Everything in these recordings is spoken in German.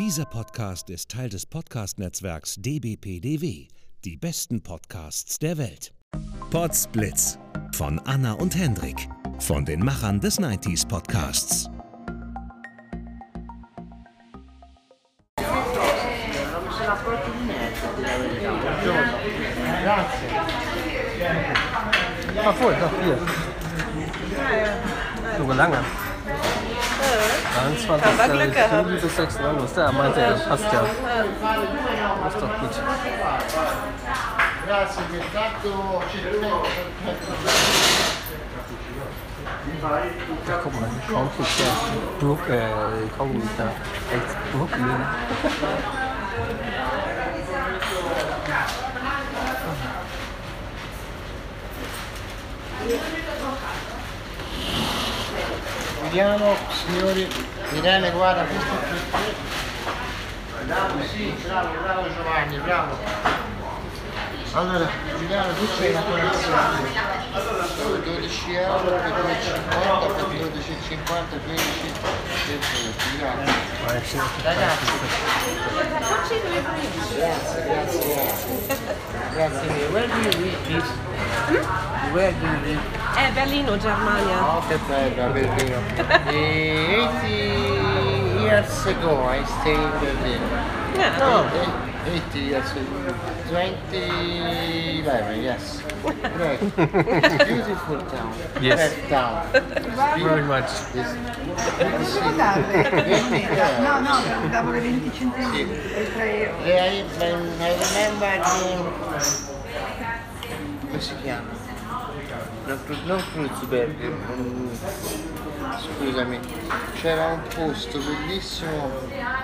Dieser Podcast ist Teil des Podcast-Netzwerks dbpdw. Die besten Podcasts der Welt. Podsblitz von Anna und Hendrik von den Machern des 90s Podcasts. Ach wohl, doch hier. So lange. 23. Aber Glück gehabt. Juli bis 6. August. Ja, meinte er, passt ja. Ist doch gut. Ja, guck mal, Kaugummi da. Druck, äh, Kaugummi da. Echt Brooklyn. Vediamo, signori, Irene guarda questo è. Bravo, sì, bravo, bravo Giovanni, bravo. Allora, Giuliano, tu c'hai una colazione. Tu 12 euro per 2,50 per 12,50 15 grazie. Ragazzi, grazie, grazie, grazie. Grazie. Where do you live, please? Where do you live? È Berlino, Germania. Oh, che bello, Berlino. Eh, 80 years ago I stayed in Berlin. Yeah. No, eh, 80 years ago. 2011, yes. Right. Beautiful town. Yes. That town. Very much. Darle? Venti euro. No, no, davo le 20 centesimi e 3 euro. I, I remember the... come si chiama? Non, Kru- non Kreuzberg, mm, scusami, c'era un posto bellissimo,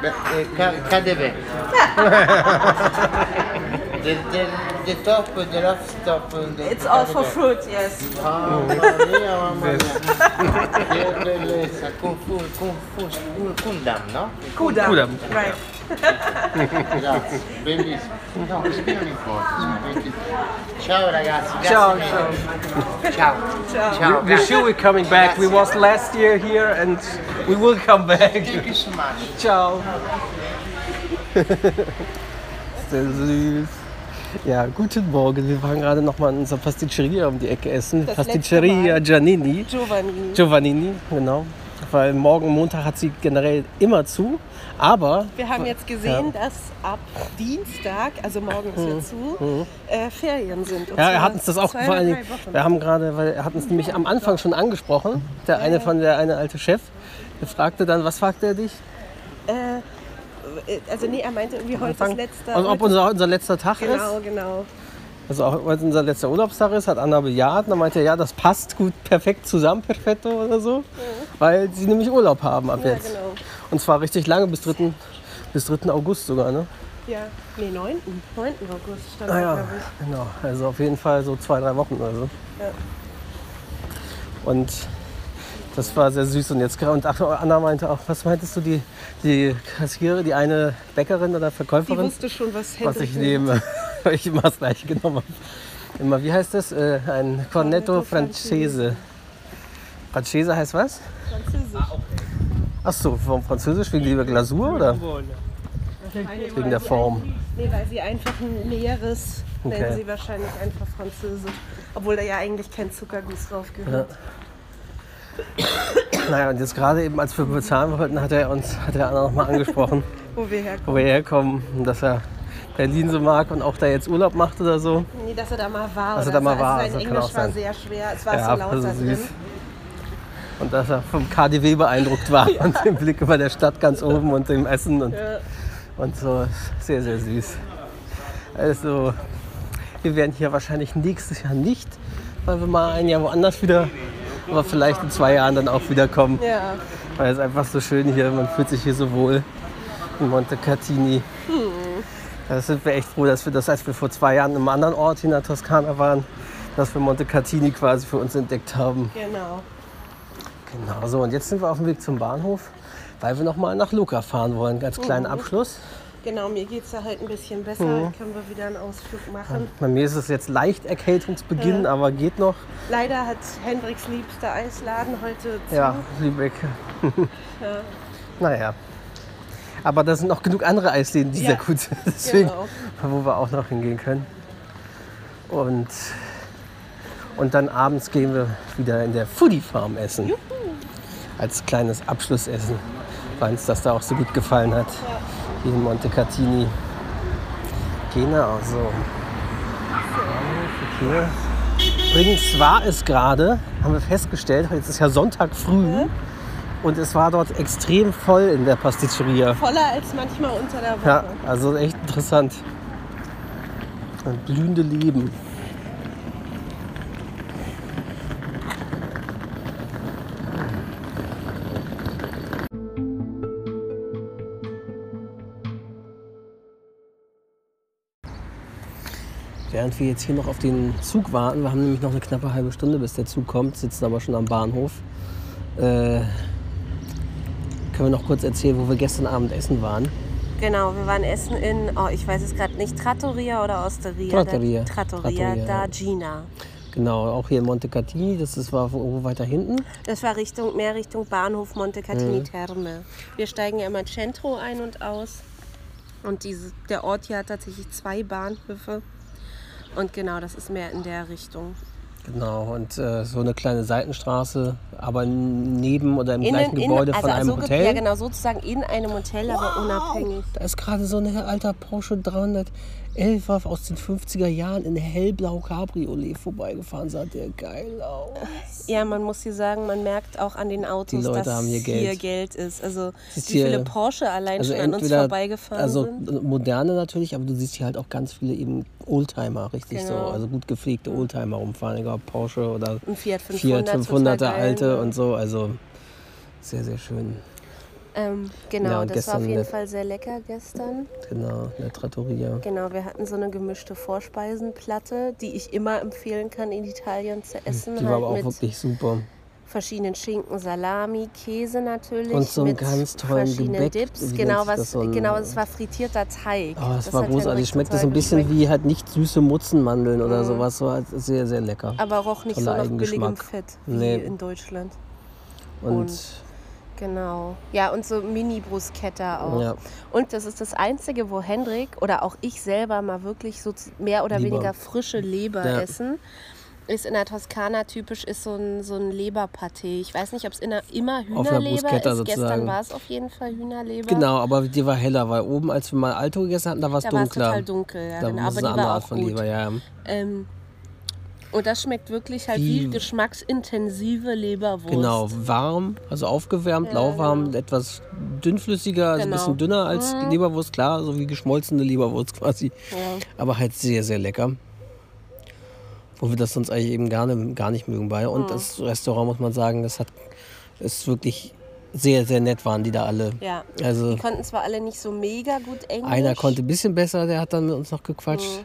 beh, eh, Ca- Cadeve. the, the, the top, the last top. The It's all for fruit, yes. Mamma mia, mamma mia. Che bellezza, Kung Fu, Kung Fu, Kundam, no? Kudam. Kudam. Right. Grazie, bellissimo. No, così non importa. Ciao ragazzi, grazie Ciao, mille. ciao. Ciao. Ciao. Ciao. We're sure we're coming back. We was last year here and we will come back. Thank you so much. Ciao. Sehr süß. Ja, guten Morgen. Wir waren gerade noch mal in unserer Pasticceria um die Ecke essen. Das Pasticceria Giannini. Giovanni. Giovannini, genau. Weil morgen Montag hat sie generell immer zu. Aber Wir haben jetzt gesehen, dass ab Dienstag, also morgen ist ja zu, äh, Ferien sind. Mhm. Ja, er hat uns das auch vor allen Dingen, wir haben gerade, weil er hat uns nämlich am Anfang schon angesprochen, der eine von der eine alte Chef, der fragte dann, was fragte er dich? Äh, also nee, er meinte irgendwie heute das letzte. Also ob unser, unser letzter Tag ist. Genau, genau. Also auch heute unser letzter Urlaubstag ist, hat Anna bejaht. Und dann meinte er, ja, das passt gut, perfekt zusammen, perfetto oder so. Weil sie nämlich Urlaub haben ab Ja, jetzt. genau. Und zwar richtig lange, bis 3. bis 3. August sogar, ne? Ja, nee, 9. 9. August stand Ah ja, glaube ich. genau. Also auf jeden Fall so zwei, drei Wochen oder so. Ja. Und das war sehr süß. Und jetzt und ach, Anna meinte auch, was meintest du, die, die Kassiererin, die eine Bäckerin oder Die Verkäuferin? wusste schon, was was ich nehme, weil ich immer das gleiche genommen habe. Immer, wie heißt das? Äh, ein Cornetto Francese. Francese heißt was? Französisch. Ach so, warum Französisch? Wegen der Glasur oder wegen der Form? Nee, weil sie einfach ein näheres, Okay. nennen sie wahrscheinlich einfach Französisch. Obwohl da ja eigentlich kein Zuckerguss drauf gehört. Naja, und jetzt gerade eben, als wir bezahlen wollten, hat er uns, hat der Anna nochmal angesprochen, Wo wir herkommen. wo wir herkommen, und dass er Berlin so mag und auch da jetzt Urlaub macht oder so. Nee, dass er da mal war. Dass er da mal war, Also sein Englisch war sehr schwer. Es war Ja, so laut also da süß. drin. Und dass er vom KDW beeindruckt war und dem Blick über der Stadt ganz oben und dem Essen und, Ja. und so. Sehr, sehr süß. Also, wir werden hier wahrscheinlich nächstes Jahr nicht, weil wir mal ein Jahr woanders wieder, aber vielleicht in zwei Jahren dann auch wieder kommen. Ja. Weil es einfach so schön hier, man fühlt sich hier so wohl in Monte Catini. Da sind wir echt froh, dass wir das, als wir vor zwei Jahren in einem anderen Ort in der Toskana waren, dass wir Monte Catini quasi für uns entdeckt haben. Genau. Genau, so und jetzt sind wir auf dem Weg zum Bahnhof, weil wir noch mal nach Luca fahren wollen. Ganz kleinen Abschluss. Genau, mir geht es da halt ein bisschen besser. Mhm. Können wir wieder einen Ausflug machen. Bei mir ist es jetzt leicht Erkältungsbeginn, aber geht noch. Leider hat Hendriks liebster Eisladen heute zu. Ja, Lübeck. naja. Aber da sind noch genug andere Eisläden, die Ja, sehr gut sind. Deswegen, genau. wo wir auch noch hingehen können. Und, und dann abends gehen wir wieder in der Foodie Farm essen. Als kleines Abschlussessen, weil uns das da auch so gut gefallen hat. Hier in Montecatini. Genau, so. Verkehr. Übrigens war es gerade, haben wir festgestellt, jetzt ist ja Sonntag früh und es war dort extrem voll in der Pasticceria. Voller als manchmal unter der Woche. Ja, also echt interessant. Ein blühende Leben. Während wir jetzt hier noch auf den Zug warten, wir haben nämlich noch eine knappe halbe Stunde, bis der Zug kommt, sitzen aber schon am Bahnhof. Äh, können wir noch kurz erzählen, wo wir gestern Abend essen waren? Genau, wir waren essen in, oh, ich weiß es gerade nicht, Trattoria oder Osteria? Trattoria. Da, Trattoria, Trattoria, da. Gina. Genau, auch hier in Montecatini, das ist, war irgendwo weiter hinten. Das war Richtung, mehr Richtung Bahnhof Montecatini Mhm. Terme. Wir steigen ja immer Centro ein und aus. Und diese, der Ort hier hat tatsächlich zwei Bahnhöfe. Und genau, das ist mehr in der Richtung. Genau, und äh, so eine kleine Seitenstraße, aber neben oder im gleichen in, Gebäude von also einem so Hotel. Ja, genau, sozusagen in einem Hotel, aber unabhängig. Da ist gerade so ein alter Porsche 311 aus den 50er Jahren in hellblau Cabriolet vorbeigefahren. Sah der geil aus. Ja, man muss hier sagen, man merkt auch an den Autos, dass hier Geld. Geld ist. Also Siehst wie viele Porsche allein Also schon an uns vorbeigefahren also sind. moderne natürlich, aber du siehst hier halt auch ganz viele eben Oldtimer, richtig Genau. so, also gut gepflegte Oldtimer rumfahren, egal Porsche oder Ein Fiat 500, Fiat 500er total geil, alte ja. und so, also sehr, sehr schön. Ähm, genau, Ja, das war auf jeden eine- Fall sehr lecker gestern. Genau, eine Trattoria. Genau, wir hatten so eine gemischte Vorspeisenplatte, die ich immer empfehlen kann, in Italien zu essen. Die war halt aber auch wirklich super. verschiedenen Schinken, Salami, Käse natürlich. Und so einen ganz tollen Gebäck. Dips. Wie Genau, was, das? So ein- genau, es war frittierter Teig. Oh, das, Das war großartig. Henrik Schmeckte so ein bisschen geschmeckt. wie halt nicht süße Mutzenmandeln oder sowas. So halt sehr, sehr lecker. Aber roch nicht Toller so nach billigem. Fett wie Nee. in Deutschland. Und, und Genau. Ja, und so Mini-Bruschetta auch. Ja. Und das ist das Einzige, wo Hendrik oder auch ich selber mal wirklich so mehr oder Leber. weniger frische Leber Ja. essen. Ist in der Toskana typisch, ist so ein, so ein Leberpaté. Ich weiß nicht, ob es immer Hühnerleber ist. Gestern sozusagen. war es auf jeden Fall Hühnerleber. genau, aber die war heller, weil oben, als wir mal Alto gegessen hatten, da war es Da war es dunkler. total dunkel, ja, da genau. aber die eine andere war Art auch von gut. Leber, ja. ja. Ähm, und das schmeckt wirklich halt Wie- geschmacksintensive Leberwurst. Genau, warm, also aufgewärmt, lauwarm, etwas dünnflüssiger, also ein Genau. bisschen dünner als die Leberwurst, klar, so wie geschmolzene Leberwurst quasi. Ja. Aber halt sehr, sehr lecker. Wo wir das sonst eigentlich eben gar nicht, gar nicht mögen bei. Und Mhm. das Restaurant, muss man sagen, das hat, ist wirklich sehr, sehr nett waren die da alle. Ja. Also Die konnten zwar alle nicht so mega gut Englisch. einer konnte ein bisschen besser, der hat dann mit uns noch gequatscht.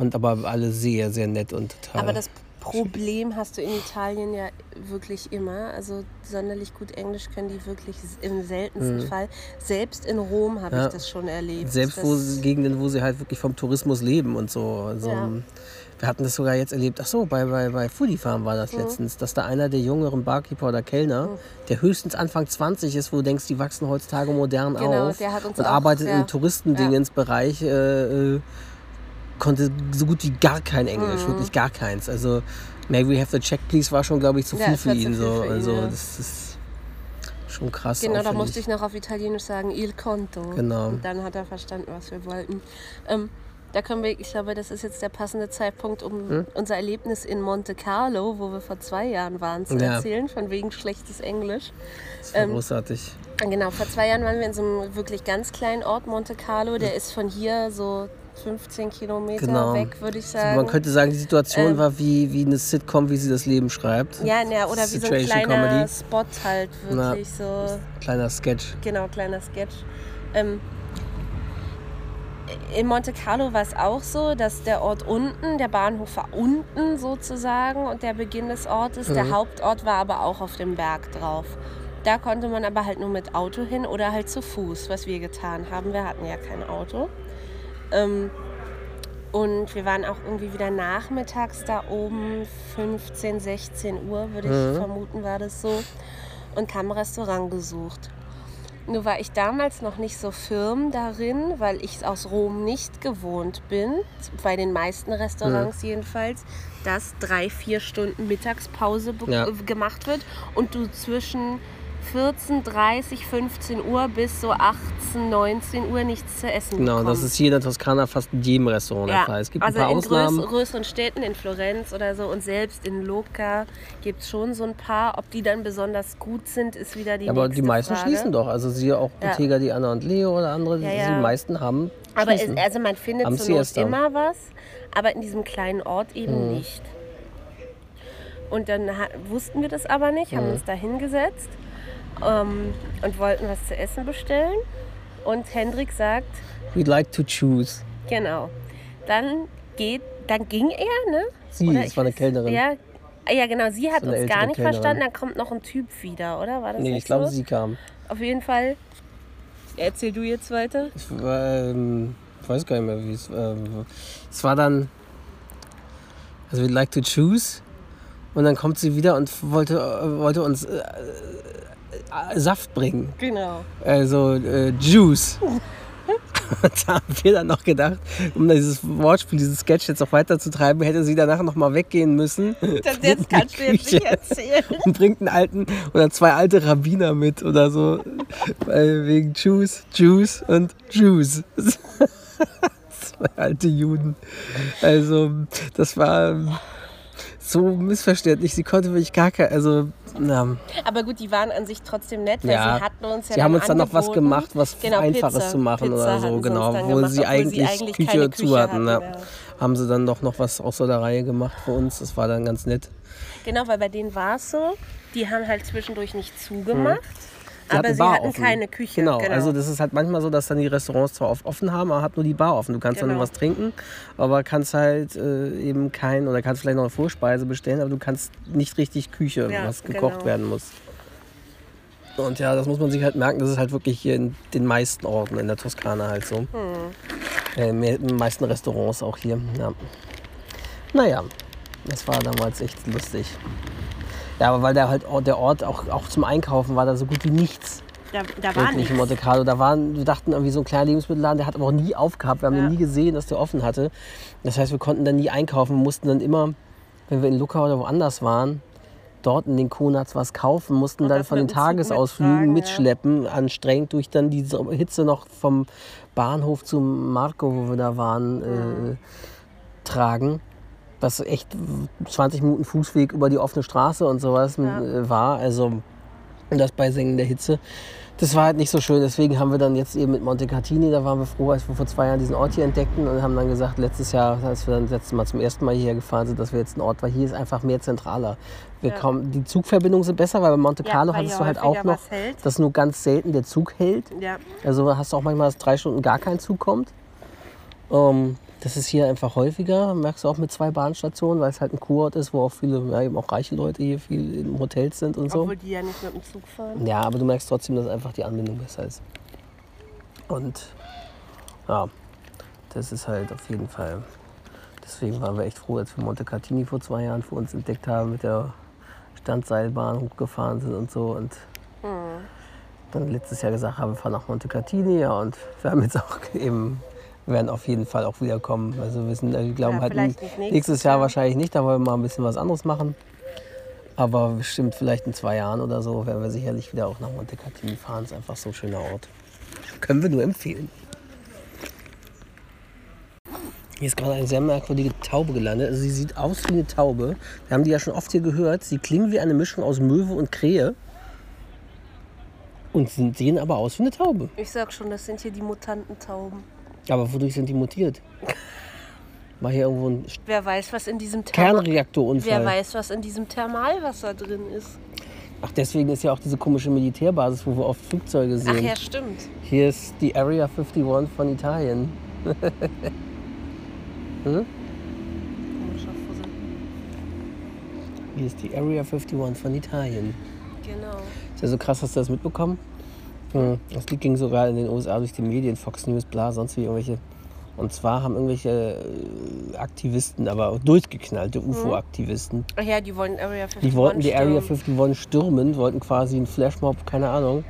Und aber alle sehr, sehr nett und total. Mhm. Aber das Problem hast du in Italien ja wirklich immer. Also sonderlich gut Englisch können die wirklich im seltensten Fall. Selbst in Rom habe Mhm. Ja. ich das schon erlebt. Selbst wo sie, Gegenden, wo sie halt wirklich vom Tourismus leben und so. Also, Ja. Wir hatten das sogar jetzt erlebt. Ach so, bei, bei, bei Foodie Farm war Mhm. das letztens, dass da einer der jüngeren Barkeeper oder Kellner, der höchstens Anfang 20 ist, wo du denkst, die wachsen heutzutage modern Genau, auf der hat uns und auch arbeitet sehr- im Touristendingensbereich, äh, äh, konnte so gut wie gar kein Englisch, wirklich gar keins. Also May we have the check please war schon, glaube ich, zu Mhm. Ja, viel es für ihn. viel So. für ihn, also ja. das ist schon krass. Genau, da musste ich noch auf Italienisch sagen, il conto. Genau. Und dann hat er verstanden, was wir wollten. Ähm, da können wir, ich glaube, das ist jetzt der passende Zeitpunkt, um Hm? unser Erlebnis in Monte Carlo, wo wir vor zwei Jahren waren, zu Ja. erzählen, von wegen schlechtes Englisch. Das war ähm, großartig. Genau, vor zwei Jahren waren wir in so einem wirklich ganz kleinen Ort, Monte Carlo. Der ist von hier so 15 Kilometer Genau. weg, würde ich Also sagen. man könnte sagen, die Situation ähm, war wie, wie eine Sitcom, wie sie das Leben schreibt. ja, ja, oder wie so ein kleiner Comedy. Spot halt, wirklich so. Kleiner Sketch. Genau, kleiner Sketch. Ähm, in Monte Carlo war es auch so, dass der Ort unten, der Bahnhof war unten sozusagen und der Beginn des Ortes, der Mhm. Hauptort war aber auch auf dem Berg drauf. Da konnte man aber halt nur mit Auto hin oder halt zu Fuß, was wir getan haben. Wir hatten ja kein Auto. Ähm, und wir waren auch irgendwie wieder nachmittags da oben, 15, 16 Uhr würde ich Mhm. vermuten, war das so. Und haben ein Restaurant gesucht. Nur war ich damals noch nicht so firm darin, weil ich es aus Rom nicht gewohnt bin, bei den meisten Restaurants jedenfalls, dass drei, vier Stunden Mittagspause Ja. gemacht wird und du zwischen 14, 30, 15 Uhr bis so 18, 19 Uhr nichts zu essen Genau, bekommst. das ist hier in der Toskana fast in jedem Restaurant der Fall. Es gibt also ein paar in Ausnahmen. größ- größeren Städten, in Florenz oder so und selbst in Loca gibt es schon so ein paar. Ob die dann besonders gut sind, ist wieder die aber nächste die meisten Frage. schließen doch. Also siehe auch Ja. Bottega die Anna und Leo oder andere. Ja, ja. Die meisten haben Aber es, also man findet Am zur Not immer was, aber in diesem kleinen Ort eben Mhm. nicht. Und dann wussten wir das aber nicht, Mhm. haben uns da hingesetzt ähm, und wollten was zu essen bestellen. Und Hendrik sagt, We'd like to choose. genau, dann geht, dann ging er, ne? Sie, Oder das ich war eine weiß- Kellnerin. Ja, ah, ja, genau, sie hat So uns gar nicht Kellnerin. verstanden, dann kommt noch ein Typ wieder, oder? War das Nee, ich glaube, so? sie kam. Auf jeden Fall. Erzähl du jetzt weiter. Ich, ähm, weiß gar nicht mehr, wie es ähm, Es war dann. Also, we'd like to choose. Und dann kommt sie wieder und wollte, äh, wollte uns äh, Saft bringen. Genau. Also äh, Juice. Und da haben wir dann noch gedacht, um dieses Wortspiel, dieses Sketch jetzt noch weiter zu treiben, hätte sie danach noch mal weggehen müssen Das jetzt kannst du jetzt nicht erzählen. und bringt einen alten oder zwei alte Rabbiner mit oder so. Weil wegen Juice, Juice und Juice. zwei alte Juden. Also, das war so missverständlich. Sie konnte wirklich gar kein. Also, na, Aber gut, die waren an sich trotzdem nett, weil Ja. sie hatten uns ja Sie haben uns dann noch was gemacht, was Genau, Einfaches Pizza. zu machen Pizza oder so, sie genau. Wo gemacht, sie eigentlich, eigentlich Küche, keine zu Küche hatten. hatten, ja. ja. Haben sie dann doch noch was außer der Reihe gemacht für uns. Das war dann ganz nett. Genau, weil bei denen war es so, die haben halt zwischendurch nicht zugemacht, Die aber hatten sie hatten offen. keine Küche. Genau. also das ist halt manchmal so, dass dann die Restaurants zwar oft offen haben, aber hat nur die Bar offen. Du kannst dann Genau. was trinken, aber kannst halt äh, eben kein, oder kannst vielleicht noch eine Vorspeise bestellen, aber du kannst nicht richtig Küche, Ja, was gekocht genau. werden muss. Und ja, das muss man sich halt merken, das ist halt wirklich hier in den meisten Orten in der Toskana halt so. Hm. Äh, in den meisten Restaurants auch hier. Ja. Naja, das war damals echt lustig. Ja, aber weil der halt der Ort auch, auch zum Einkaufen war da so gut wie nichts. Da, da war in Monte Carlo. Da waren, wir dachten irgendwie so ein kleiner Lebensmittelladen, der hat aber auch nie aufgehabt. Wir haben Ja. nie gesehen, dass der offen hatte. Das heißt, wir konnten dann nie einkaufen. Wir mussten dann immer, wenn wir in Lucca oder woanders waren, dort in den Konats was kaufen, mussten Und dann von den Tagesausflügen mittragen, ja. mitschleppen, anstrengend durch dann diese Hitze noch vom Bahnhof zum Marco, wo wir da waren, äh, tragen. Was echt 20 Minuten Fußweg über die offene Straße und sowas Ja. äh, war. Also das bei sengender Hitze. Das war halt nicht so schön. Deswegen haben wir dann jetzt eben mit Montecatini, da waren wir froh, als wir vor zwei Jahren diesen Ort hier entdeckten und haben dann gesagt, letztes Jahr, als wir dann das letzte Mal zum ersten Mal hierher gefahren sind, dass wir jetzt einen Ort, weil hier ist einfach mehr zentraler. Wir Ja. kommen, die Zugverbindungen sind besser, weil bei Monte Ja, Carlo weil hattest du halt auch noch, dass nur ganz selten der Zug hält. Ja, Also hast du auch manchmal, dass drei Stunden gar kein Zug kommt. Ähm, das ist hier einfach häufiger, merkst du auch mit zwei Bahnstationen, weil es halt ein Kurort ist, wo auch viele, ja, eben auch reiche Leute hier viel in Hotels sind und so. obwohl die ja nicht mit dem Zug fahren. Ja, aber du merkst trotzdem, dass einfach die Anbindung besser ist. Und ja, das ist halt auf jeden Fall. Deswegen waren wir echt froh, als wir Monte Cartini vor zwei Jahren für uns entdeckt haben, mit der Standseilbahn hochgefahren sind und so. Und dann letztes Jahr gesagt haben, wir fahren nach Monte Cartini. Ja, und wir haben jetzt auch eben, werden auf jeden Fall auch wiederkommen. Also wir, sind, wir glauben Ja, halt nächstes, nächstes Jahr Jahr. wahrscheinlich nicht, da wollen wir mal ein bisschen was anderes machen. Aber bestimmt vielleicht in zwei Jahren oder so werden wir sicherlich wieder auch nach Monte Cartini fahren. Ist einfach so ein schöner Ort. Können wir nur empfehlen. Hier ist gerade eine sehr merkwürdige Taube gelandet. Also sie sieht aus wie eine Taube. Wir haben die ja schon oft hier gehört. Sie klingen wie eine Mischung aus Möwe und Krähe. Und sehen aber aus wie eine Taube. Ich sag schon, das sind hier die Mutantentauben. Aber wodurch sind die mutiert? War hier irgendwo ein Wer weiß, was in diesem Thermal Wer Kernreaktorunfall? weiß, was in diesem Thermalwasser drin ist. Ach, deswegen ist ja auch diese komische Militärbasis, wo wir oft Flugzeuge sehen. Ach ja, stimmt. Hier ist die Area 51 von Italien. Komischer Fussel. Hier ist die Area 51 von Italien. Genau. Ist ja so krass, hast du das mitbekommen? Hm, Das Lied ging sogar in den USA durch die Medien, Fox News, bla, sonst wie irgendwelche. Und zwar haben irgendwelche äh, Aktivisten, aber durchgeknallte UFO-Aktivisten, Ach ja, die wollen Area 51 die wollten die Area stürmen. 51 stürmen, wollten quasi einen Flashmob, keine Ahnung.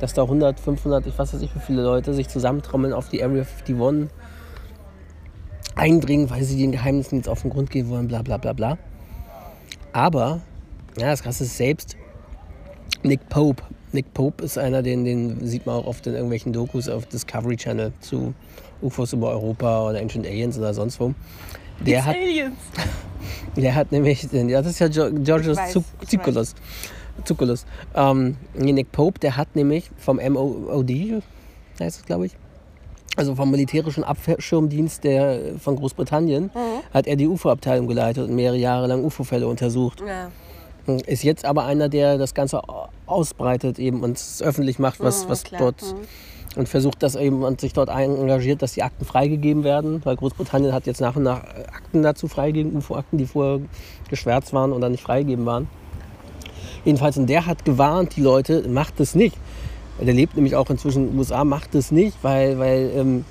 dass da 100, 500, ich weiß nicht wie viele Leute sich zusammentrommeln auf die Area 51 eindringen, weil sie den Geheimnissen jetzt auf den Grund gehen wollen, bla bla bla bla. Aber, ja, das Krasse ist selbst Nick Pope. Nick Pope ist einer, den, den sieht man auch oft in irgendwelchen Dokus auf Discovery Channel zu UFOs über Europa oder Ancient Aliens oder sonst wo. Der hat, Aliens. der hat nämlich, ja, das ist ja Georgios Tsoukalos. Tsoukalos. Ähm, Nick Pope, der hat nämlich vom MOD, heißt es glaube ich, also vom militärischen Abschirmdienst der, von Großbritannien, Mhm. hat er die UFO-Abteilung geleitet und mehrere Jahre lang UFO-Fälle untersucht. Ja. Ist jetzt aber einer, der das Ganze ausbreitet eben und es öffentlich macht, was, Mhm, was klar. dort Mhm. und versucht das eben und sich dort engagiert, dass die Akten freigegeben werden, weil Großbritannien hat jetzt nach und nach äh, Akten dazu freigegeben, UFO-Akten, die vorher geschwärzt waren oder nicht freigegeben waren. Jedenfalls, und der hat gewarnt, die Leute, macht es nicht. Der lebt nämlich auch inzwischen in den USA, macht es nicht, weil, weil ähm,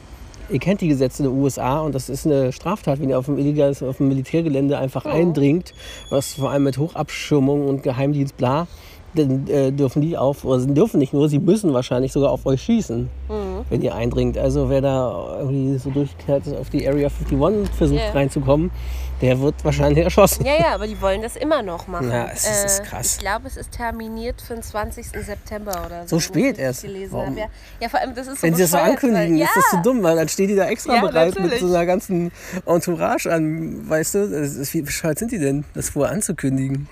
ihr kennt die Gesetze der USA und das ist eine Straftat, wenn ihr auf dem illegales, auf dem Militärgelände einfach eindringt, was vor allem mit Hochabschirmung und Geheimdienst bla, dann äh, dürfen die auf, oder sie dürfen nicht nur, sie müssen wahrscheinlich sogar auf euch schießen, wenn ihr eindringt. Also wer da irgendwie so durchkehrt auf die Area 51 versucht Ja. reinzukommen, der wird wahrscheinlich erschossen. Ja, ja, aber die wollen das immer noch machen. Äh, Ja, es ist- es ist krass. Ich glaube, es ist terminiert für den 20. September oder so. So spät erst? Warum? Ja. ja, vor allem, das ist so Wenn sie das so ankündigen, weil, ist das so ja, dumm, weil dann stehen die da extra Ja, bereit mit natürlich. so einer ganzen Entourage an, weißt du? Ist, wie bescheuert sind die denn, das vorher anzukündigen?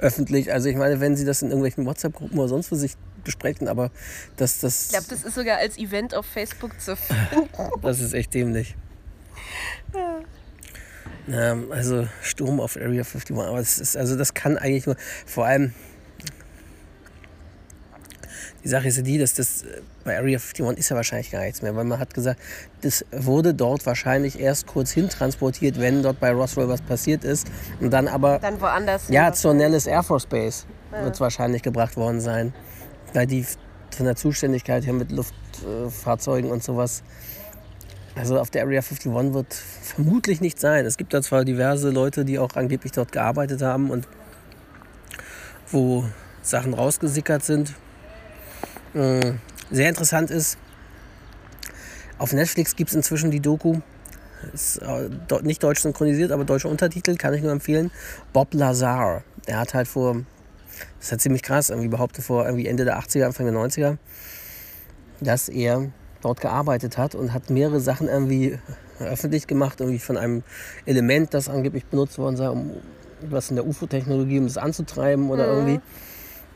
Öffentlich. Also ich meine, wenn sie das in irgendwelchen WhatsApp-Gruppen oder sonst wo sich besprechen, aber das, das, Ich glaube, das ist sogar als Event auf Facebook zu finden. das ist echt dämlich. Ja, also Sturm auf Area 51, aber das ist, also das kann eigentlich nur, vor allem, die Sache ist ja die, dass das äh, bei Area 51 ist ja wahrscheinlich gar nichts mehr, weil man hat gesagt, das wurde dort wahrscheinlich erst kurz hin transportiert, wenn dort bei Roswell was passiert ist und dann aber Dann woanders. ja, zur Nellis Air Force Base wird es wahrscheinlich gebracht worden sein. Weil die von der Zuständigkeit her mit Luftfahrzeugen und sowas. Also auf der Area 51 wird vermutlich nicht sein. Es gibt da zwar diverse Leute, die auch angeblich dort gearbeitet haben und wo Sachen rausgesickert sind. Mm, Sehr interessant ist, auf Netflix gibt es inzwischen die Doku. Ist äh, nicht deutsch synchronisiert, aber deutsche Untertitel, kann ich nur empfehlen. Bob Lazar. Der hat halt vor, das ist halt ziemlich krass, irgendwie behauptet vor irgendwie Ende der 80er, Anfang der 90er, dass er dort gearbeitet hat und hat mehrere Sachen irgendwie öffentlich gemacht, irgendwie von einem Element, das angeblich benutzt worden sei, um was in der UFO-Technologie, um das anzutreiben oder irgendwie.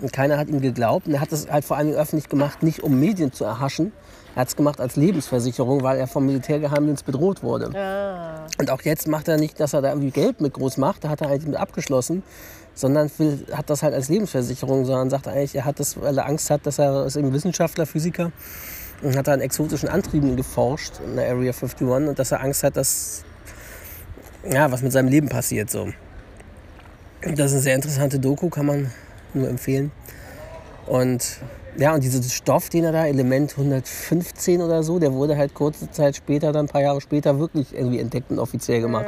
Und keiner hat ihm geglaubt. Und er hat das halt vor allen Dingen öffentlich gemacht, nicht um Medien zu erhaschen. Er hat es gemacht als Lebensversicherung, weil er vom Militärgeheimdienst bedroht wurde. Ah. Und auch jetzt macht er nicht, dass er da irgendwie Geld mit groß macht, da hat er halt mit abgeschlossen, sondern will, hat das halt als Lebensversicherung, sondern sagt eigentlich, er hat das, weil er Angst hat, dass er ist eben Wissenschaftler, Physiker und hat an exotischen Antrieben geforscht in der Area 51 und dass er Angst hat, dass ja, was mit seinem Leben passiert so. Das ist eine sehr interessante Doku, kann man nur empfehlen. Und ja, und dieser Stoff, den er da, Element 115 oder so, der wurde halt kurze Zeit später, dann ein paar Jahre später, wirklich irgendwie entdeckt und offiziell gemacht.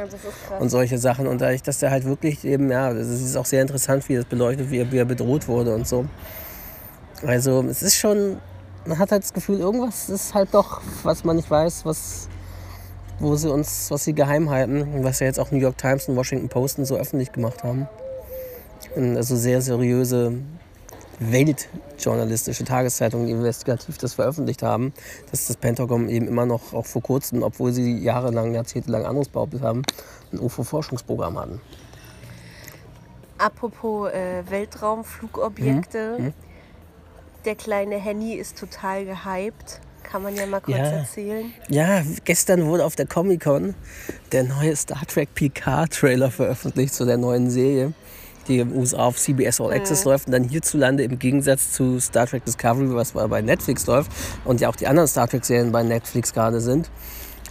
Ja. Und solche Sachen. Und dadurch, dass der halt wirklich eben, ja, das ist auch sehr interessant, wie das beleuchtet, wie er, wie er bedroht wurde und so. Also, es ist schon, man hat halt das Gefühl, irgendwas ist halt doch, was man nicht weiß, was, wo sie uns, was sie geheim halten. Was ja jetzt auch New York Times und Washington Post und so öffentlich gemacht haben. Also sehr seriöse weltjournalistische Tageszeitungen, die investigativ das veröffentlicht haben, dass das Pentagon eben immer noch, auch vor kurzem, obwohl sie jahrelang, jahrzehntelang anderes behauptet haben, ein UFO-Forschungsprogramm hatten. Apropos äh, Weltraumflugobjekte. Mhm. Der kleine Henny ist total gehypt. Kann man ja mal kurz Ja. erzählen. Ja, gestern wurde auf der Comic-Con der neue Star Trek Picard-Trailer veröffentlicht zu der neuen Serie, die im USA auf CBS All Access läuft und dann hierzulande im Gegensatz zu Star Trek Discovery, was bei Netflix läuft und ja auch die anderen Star Trek-Serien bei Netflix gerade sind,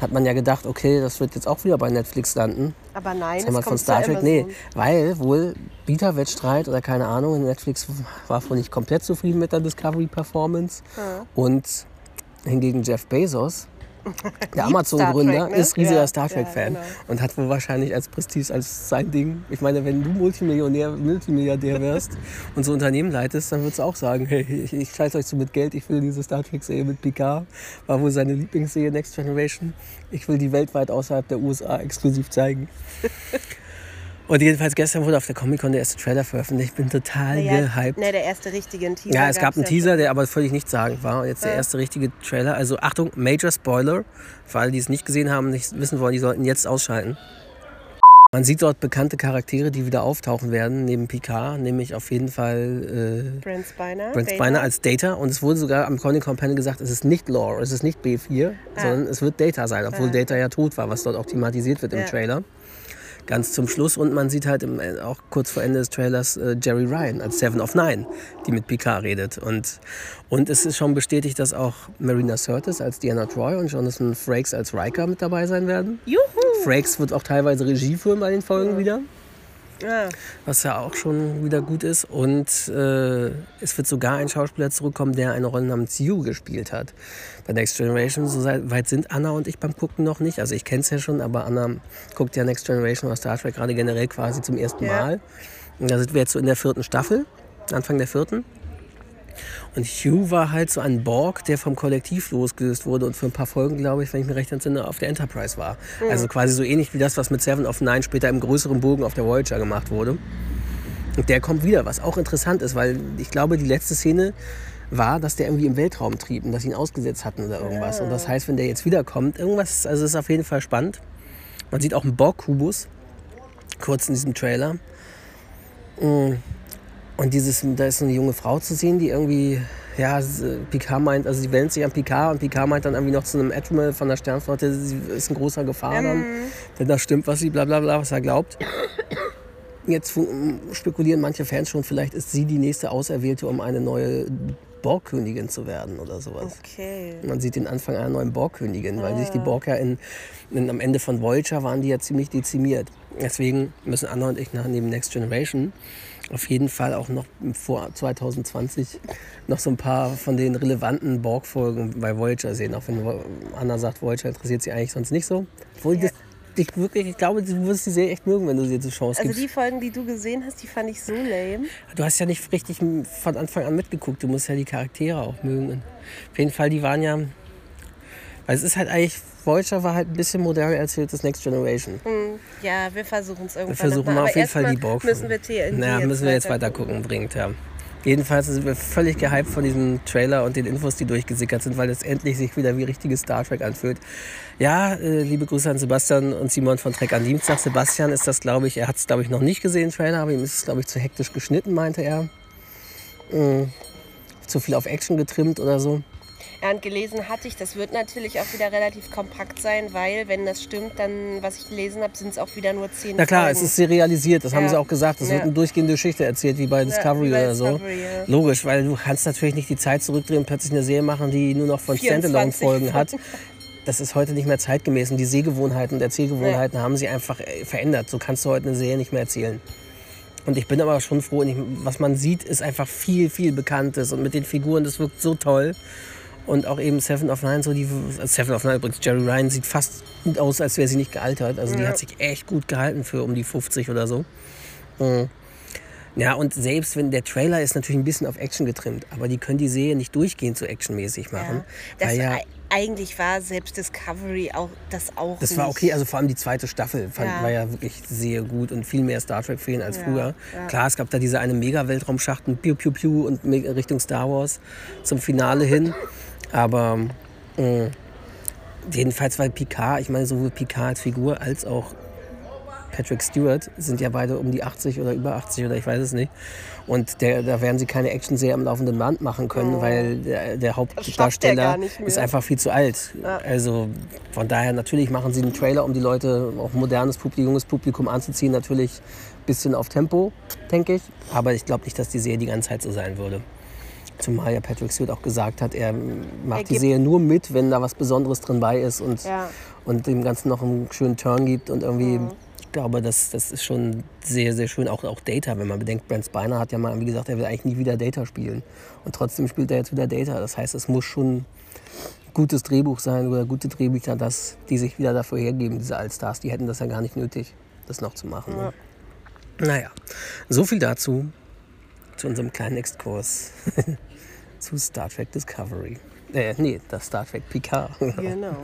hat man ja gedacht, okay, das wird jetzt auch wieder bei Netflix landen. Aber nein, Das es kommt von Star Trek. Nee, weil wohl Bieterwettstreit oder keine Ahnung, Netflix war wohl nicht komplett zufrieden mit der Discovery Performance. Und hingegen Jeff Bezos der Amazon-Gründer, ne? ist riesiger Ja, Star Trek-Fan ja, genau. und hat wohl wahrscheinlich als Prestige, als sein Ding. Ich meine, wenn du Multimillionär, Multimilliardär wirst und so Unternehmen leitest, dann würdest du auch sagen, hey, ich, ich scheiß euch so mit Geld, ich will diese Star Trek-Serie mit Picard, war wohl seine Lieblingsserie Next Generation. Ich will die weltweit außerhalb der USA exklusiv zeigen. Und jedenfalls gestern wurde auf der Comic-Con der erste Trailer veröffentlicht. Ich bin total gehypt. Ne, der erste richtige Teaser. Ja, es gab einen ja Teaser, der aber völlig nichtssagend war. Und jetzt der erste richtige Trailer. Also Achtung, Major Spoiler. Für alle, die es nicht gesehen haben, nicht wissen wollen, die sollten jetzt ausschalten. Man sieht dort bekannte Charaktere, die wieder auftauchen werden, neben Picard, nämlich auf jeden Fall äh, Brent Spiner. Brent Data. Spiner als Data. Und es wurde sogar am Comic-Con Panel gesagt, es ist nicht Lore, es ist nicht B4, sondern es wird Data sein, obwohl Data ja tot war, was dort auch thematisiert wird im Ja. Trailer. Ganz zum Schluss. Und man sieht halt im, auch kurz vor Ende des Trailers äh, Jerry Ryan als Seven of Nine, die mit Picard redet. Und, und es ist schon bestätigt, dass auch Marina Sirtis als Diana Troy und Jonathan Frakes als Riker mit dabei sein werden. Juhu! Frakes wird auch teilweise Regie führen bei den Folgen wieder Ah, was ja auch schon wieder gut ist. Und äh, es wird sogar ein Schauspieler zurückkommen, der eine Rolle namens Hugh gespielt hat. Bei Next Generation, so weit sind Anna und ich beim Gucken noch nicht. Also ich kenne es ja schon, aber Anna guckt ja Next Generation oder Star Trek gerade generell quasi zum ersten Ja. Mal. Und da sind wir jetzt so in der vierten Staffel, Anfang der vierten. Und Hugh war halt so ein Borg, der vom Kollektiv losgelöst wurde und für ein paar Folgen, glaube ich, wenn ich mich recht entsinne, auf der Enterprise war. Also quasi so ähnlich wie das, was mit Seven of Nine später im größeren Bogen auf der Voyager gemacht wurde. Und der kommt wieder, was auch interessant ist, weil ich glaube, die letzte Szene war, dass der irgendwie im Weltraum trieb und dass sie ihn ausgesetzt hatten oder irgendwas. Und das heißt, wenn der jetzt wiederkommt, irgendwas, also es ist auf jeden Fall spannend. Man sieht auch einen Borg-Kubus, kurz in diesem Trailer. Mm. Und dieses, da ist eine junge Frau zu sehen, die irgendwie, ja, Picard meint, also sie wendet sich an Picard und Picard meint dann irgendwie noch zu einem Admiral von der Sternflotte, sie ist in großer Gefahr dann, wenn das stimmt, was sie bla bla bla, was er glaubt. Jetzt spekulieren manche Fans schon, vielleicht ist sie die nächste Auserwählte, um eine neue Borgkönigin zu werden oder sowas. okay. Man sieht den Anfang einer neuen Borgkönigin, weil sich die Borg ja in, in, am Ende von Voyager waren die ja ziemlich dezimiert. Deswegen müssen Anna und ich nach neben Next Generation auf jeden Fall auch noch vor 2020 noch so ein paar von den relevanten Borg-Folgen bei Voyager sehen. Auch wenn Anna sagt, Voyager interessiert sie eigentlich sonst nicht so. Obwohl das, ich wirklich, ich glaube, du wirst die Serie echt mögen, wenn du sie die Chance Also gibst. die Folgen, die du gesehen hast, die fand ich so lame. Du hast ja nicht richtig von Anfang an mitgeguckt. Du musst ja die Charaktere auch mögen. Auf jeden Fall, die waren ja. Weil es ist halt eigentlich. Voyager war halt ein bisschen moderner erzählt als Next Generation. Hm, Ja, wir versuchen es irgendwann. Wir versuchen mal auf jeden Fall die Borg. Müssen wir TNG Na, müssen wir jetzt weiter gucken, dringend, ja. Jedenfalls sind wir völlig gehypt von diesem Trailer und den Infos, die durchgesickert sind, weil es endlich sich wieder wie richtiges Star Trek anfühlt. Ja, äh, liebe Grüße an Sebastian und Simon von Trek an Dienstag. Sebastian ist das, glaube ich, er hat es, glaube ich, noch nicht gesehen, Trailer, aber ihm ist es, glaube ich, zu hektisch geschnitten, meinte er. Mm, zu viel auf Action getrimmt oder so. Ja, gelesen hatte ich, das wird natürlich auch wieder relativ kompakt sein, weil, wenn das stimmt, dann, was ich gelesen habe, sind es auch wieder nur zehn Na klar, Folgen. es ist serialisiert, das haben Ja. sie auch gesagt. Es Ja. wird eine durchgehende Geschichte erzählt, wie bei Discovery wie bei oder so. Discovery, ja. Logisch, weil du kannst natürlich nicht die Zeit zurückdrehen und plötzlich eine Serie machen, die nur noch von 24 Standalone-Folgen hat. Das ist heute nicht mehr zeitgemäß und die Sehgewohnheiten und Erzählgewohnheiten haben sie einfach äh, verändert. So kannst du heute eine Serie nicht mehr erzählen. Und ich bin aber schon froh, ich, was man sieht, ist einfach viel, viel Bekanntes und mit den Figuren, das wirkt so toll. Und auch eben Seven of Nine, so die, Seven of Nine übrigens, Jerry Ryan sieht fast aus, als wäre sie nicht gealtert. Also die Ja. hat sich echt gut gehalten für um die 50 oder so. Mhm. Ja, und selbst wenn der Trailer ist natürlich ein bisschen auf Action getrimmt, aber die können die Serie nicht durchgehend so actionmäßig machen. Das weil ja, ei- eigentlich war selbst Discovery auch das auch das war okay, also vor allem die zweite Staffel fand, Ja. war ja wirklich sehr gut und viel mehr Star Trek-Fan als Ja, früher. ja. Klar, es gab da diese eine Mega-Weltraumschacht und Piu Piu Piu und Richtung Star Wars zum Finale hin. Aber mh, jedenfalls, weil Picard, ich meine, sowohl Picard als Figur als auch Patrick Stewart sind ja beide um die 80 oder über 80 oder ich weiß es nicht. Und der, da werden sie keine Action-Serie am laufenden Band machen können, weil der, der er Hauptdarsteller ist einfach viel zu alt. Also von daher natürlich machen sie einen Trailer, um die Leute, auch modernes Publikum, junges Publikum anzuziehen, natürlich ein bisschen auf Tempo, denke ich. Aber ich glaube nicht, dass die Serie die ganze Zeit so sein würde. Zumal ja Patrick Stewart auch gesagt hat, er macht Er die Serie nur mit, wenn da was Besonderes drin bei ist und, Ja. und dem Ganzen noch einen schönen Turn gibt und irgendwie. Ich glaube, das, das ist schon sehr, sehr schön. Auch, auch Data, wenn man bedenkt, Brent Spiner hat ja mal wie gesagt, er will eigentlich nie wieder Data spielen. Und trotzdem spielt er jetzt wieder Data. Das heißt, es muss schon gutes Drehbuch sein oder gute Drehbücher, dass die sich wieder dafür hergeben, diese Allstars. Die hätten das ja gar nicht nötig, das noch zu machen. Ne? Naja, so viel dazu, zu unserem kleinen Exkurs zu Star Trek Discovery. Äh, nee, das Star Trek Picard. Genau.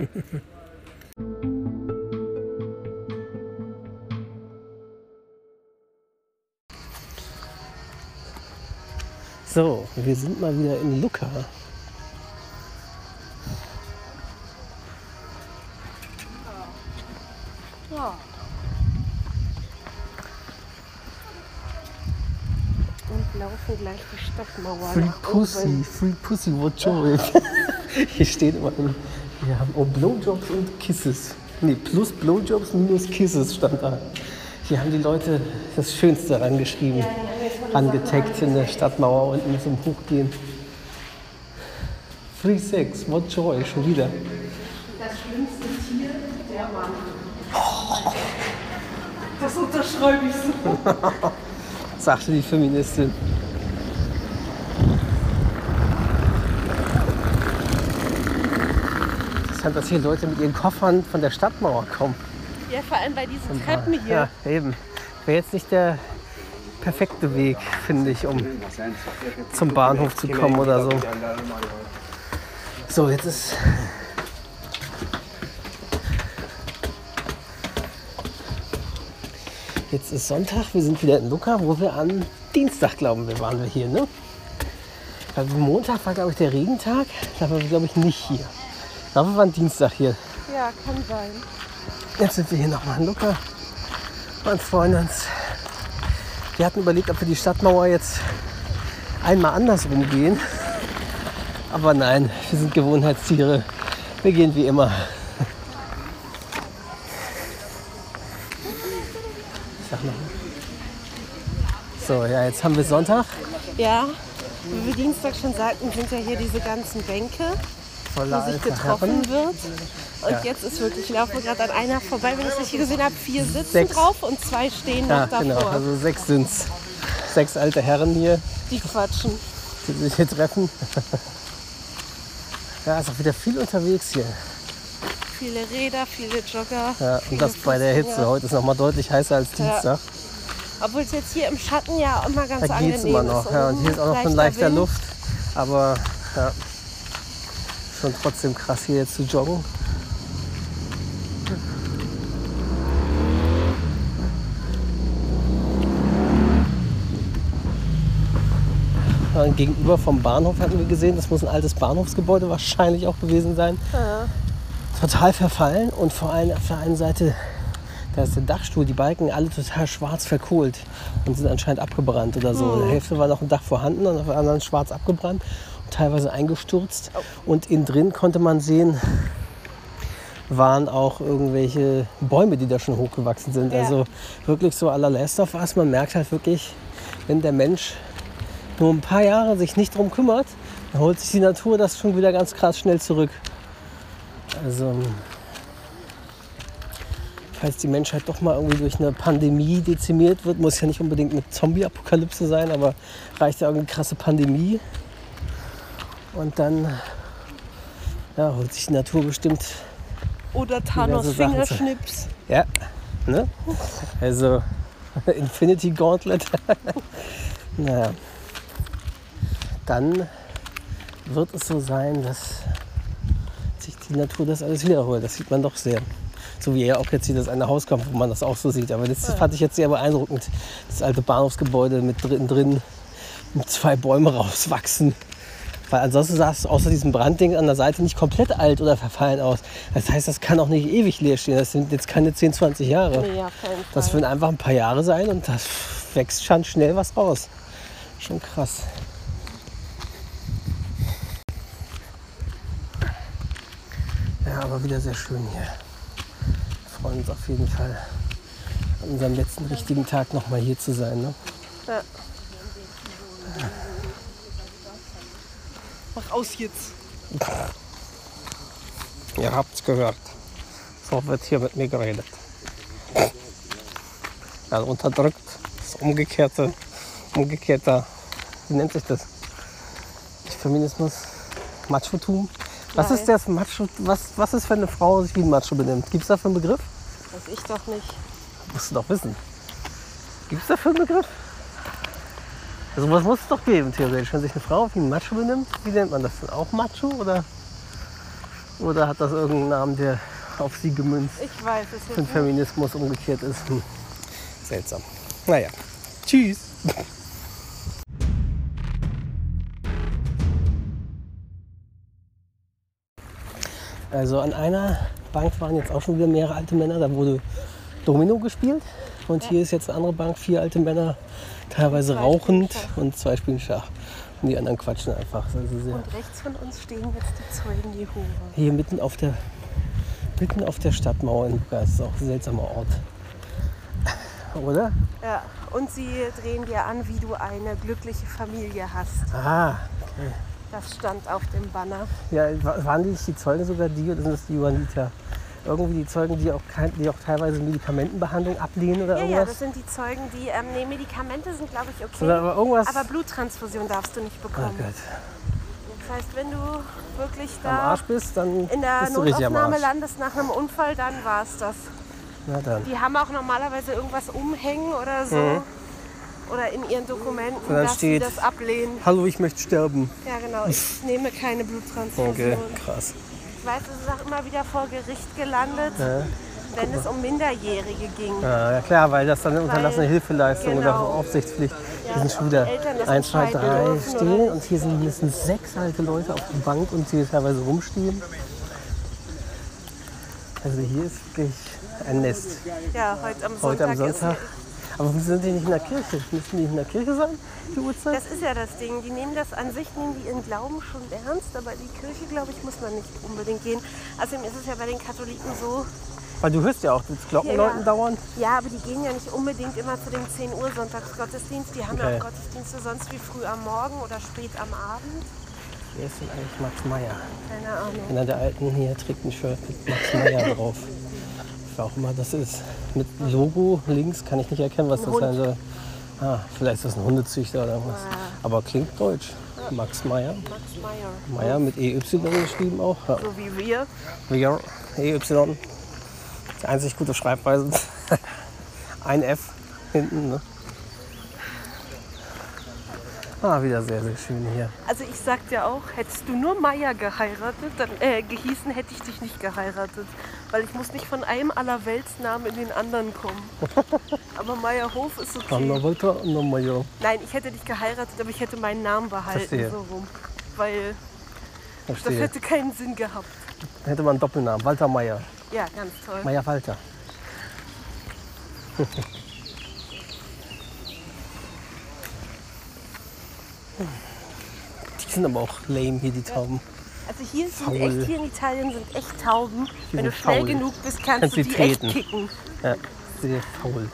So, wir sind mal wieder in Lucca. Free Pussy. Free Pussy, what joy. Hier steht immer, wir haben oh, Blowjobs und Kisses. Nee, plus Blowjobs minus Kisses stand da. Hier haben die Leute das Schönste rangeschrieben, rangetaggt in der Stadtmauer unten zum Hochgehen. Free Sex, what joy, schon wieder. Das unterschreibe ich so. sagte die Feministin. Interessant, dass hier Leute mit ihren Koffern von der Stadtmauer kommen. Ja, vor allem bei diesen Treppen hier. Ja, eben. Wäre jetzt nicht der perfekte Weg, finde ich, um zum Bahnhof zu kommen oder so. So, jetzt ist. Jetzt ist Sonntag, wir sind wieder in Lucca, wo wir an Dienstag, glauben wir, waren wir hier, ne? Weil Montag war, glaube ich, der Regentag, da waren wir, glaube ich, nicht hier. Glaube, wir waren Dienstag hier. Ja, kann sein. Jetzt sind wir hier nochmal in Lucca und freuen uns. Wir hatten überlegt, ob wir die Stadtmauer jetzt einmal andersrum gehen. Aber nein, wir sind Gewohnheitstiere. Wir gehen wie immer. Sag mal. So, ja, jetzt haben wir Sonntag. Ja, wie wir Dienstag schon sagten, sind ja hier diese ganzen Bänke, Voller wo sich getroffen Herren. wird. Und Ja. jetzt ist wirklich, ich laufe gerade an einer vorbei, wenn ich es richtig gesehen habe, vier sitzen Sechs. drauf und zwei stehen Ja, noch davor. genau. Also sechs sind's. Sechs alte Herren hier, Die quatschen. die sich hier treffen. Ja, ist auch wieder viel unterwegs hier. Viele Räder, viele Jogger. Ja, viele und das bei der Hitze. Heute ist noch mal deutlich heißer als. Dienstag. Obwohl es jetzt hier im Schatten ja immer ganz Da angenehm immer noch. ist. Ja, und hier ist auch noch ein leichter leichter Wind. Luft. Aber ja, schon trotzdem krass hier jetzt zu joggen. Ja, gegenüber vom Bahnhof hatten wir gesehen, das muss ein altes Bahnhofsgebäude wahrscheinlich auch gewesen sein. Total verfallen und vor allem auf der einen Seite, da ist der Dachstuhl, die Balken alle total schwarz verkohlt und sind anscheinend abgebrannt oder so. In der Hälfte war noch ein Dach vorhanden und auf der anderen schwarz abgebrannt teilweise eingestürzt. Und innen drin konnte man sehen, waren auch irgendwelche Bäume, die da schon hochgewachsen sind. Ja. Also wirklich so la Last of Us. Man merkt halt wirklich, wenn der Mensch nur ein paar Jahre sich nicht drum kümmert, dann holt sich die Natur das schon wieder ganz krass schnell zurück. Also, falls die Menschheit doch mal irgendwie durch eine Pandemie dezimiert wird, muss ja nicht unbedingt eine Zombie-Apokalypse sein, aber reicht ja irgendeine krasse Pandemie. Und dann ja, holt sich die Natur bestimmt Oder Thanos zu- Fingerschnips. ja, ne? Also Infinity Gauntlet. naja. Dann wird es so sein, dass sich die Natur das alles wiederholt. Das sieht man doch sehr. So wie er auch jetzt hier das eine Haus kommt, wo man das auch so sieht. Aber das fand ich jetzt sehr beeindruckend. Das alte Bahnhofsgebäude mit drin, drin zwei Bäume rauswachsen. Weil ansonsten sah es außer diesem Brandding an der Seite nicht komplett alt oder verfallen aus. Das heißt, das kann auch nicht ewig leer stehen. Das sind jetzt keine 10, 20 Jahre. Nee, Fall. Das würden einfach ein paar Jahre sein und das wächst schon schnell was raus. Schon krass. Ja, aber wieder sehr schön hier. Wir freuen uns auf jeden Fall, an unserem letzten richtigen Tag noch mal hier zu sein. Ne? Ja. Mach aus jetzt. Ihr habt's gehört. So wird hier mit mir geredet. Ja, unterdrückt. Das umgekehrte, umgekehrter, wie nennt sich das? Feminismus, Machotum. Was Geil. ist das Macho? Was, was ist, wenn eine Frau sich wie ein Macho benimmt? Gibt es dafür einen Begriff? Weiß ich doch nicht. Musst du doch wissen. Gibt es dafür einen Begriff? Also was muss es doch geben, theoretisch. Wenn sich eine Frau wie ein Macho benimmt, wie nennt man das denn? Auch Macho? Oder, oder hat das irgendeinen Namen, der auf sie gemünzt Ich weiß es für jetzt den nicht. Feminismus umgekehrt ist? Hm. Seltsam. Naja. Tschüss. Also an einer Bank waren jetzt auch schon wieder mehrere alte Männer, da wurde Domino gespielt. Und hier ist jetzt eine andere Bank, vier alte Männer, teilweise Zwei rauchend und zwei spielen Schach. Und die anderen quatschen einfach. Also Und rechts von uns stehen jetzt die Zeugen Jehova. hier mitten auf der, mitten auf der Stadtmauer in Lukas. Ist auch ein seltsamer Ort. Oder? Ja, und sie drehen dir an, wie du eine glückliche Familie hast. Ah, Das stand auf dem Banner. ja, wa- waren die nicht die Zeugen sogar die oder sind das die Johanniter? Irgendwie die Zeugen, die auch, kein, die auch teilweise Medikamentenbehandlung ablehnen oder Ja, ja, das irgendwas? sind die Zeugen, die. Ähm, nee, Medikamente sind, glaube ich, okay. Oder aber irgendwas? Aber Bluttransfusion darfst du nicht oh bekommen. Gott. Das heißt, wenn du wirklich Am da Arsch bist, dann in der bist am Notaufnahme landest nach einem Unfall, dann war es das. Na dann. Die haben auch normalerweise irgendwas umhängen oder so. Oder in ihren Dokumenten, Mhm. dann dass steht- sie das ablehnen. Hallo, ich möchte sterben. Ja, genau. Ich nehme keine Bluttransfusion. Okay, krass. Ich weiß, es ist auch immer wieder vor Gericht gelandet, Ja. wenn es um Minderjährige ging. Ja, klar, weil das dann eine unterlassene Hilfeleistung oder genau. Aufsichtspflicht. Ja, Hier sind schon wieder die Eltern das 1, 2, entscheiden 3 dürfen, stehen oder? und hier sind mindestens sechs alte Leute auf der Bank und die teilweise rumstehen. Also hier ist wirklich ein Nest. Ja, heute am Sonntag. Heute am Sonntag. Aber sind die nicht in der Kirche? Müssen die in der Kirche sein, die Uhrzeit? Das ist ja das Ding. Die nehmen das an sich, nehmen die ihren Glauben schon ernst, aber in die Kirche, glaube ich, muss man nicht unbedingt gehen. Außerdem ist es ja bei den Katholiken so, Weil du hörst ja auch das Glockenläuten Ja, ja. dauernd. ja, aber die gehen ja nicht unbedingt immer zu dem 10 Uhr Sonntagsgottesdienst. Die haben ja Okay. auch Gottesdienste sonst wie früh am Morgen oder spät am Abend. Wer ist denn eigentlich Max Meyer? Keine Ahnung. Einer der alten hier trägt ein Shirt mit Max Meyer drauf. Wer auch immer das ist. Mit Logo links kann ich nicht erkennen, was das sein soll. Ah, vielleicht ist das ein Hundezüchter oder was. Aber klingt deutsch. Max Meyer. Max Meyer. Meyer mit EY geschrieben auch. Ja. So wie wir. Ja, EY. Die einzig gute Schreibweise. Ein F hinten. Ne? Ah, wieder sehr, sehr schön hier. Also ich sag dir auch, hättest du nur Meier geheiratet, dann äh, gehießen, hätte ich dich nicht geheiratet. Weil ich muss nicht von einem Allerweltsnamen in den anderen kommen. Aber Meyerhof ist okay. Walter und dann Meyer. Nein, ich hätte dich geheiratet, aber ich hätte meinen Namen behalten. Verstehe. So rum. Weil das Verstehe. hätte keinen Sinn gehabt. Dann hätte man einen Doppelnamen. Walter Meyer. Ja, ganz toll. Meyer Walter. Die sind aber auch lame hier, die Tauben. Also hier sind echt, hier in Italien sind echt Tauben. Die Wenn du schnell faul. genug bist, kannst, Kannst du die treten. echt kicken. Ja, sehr faul.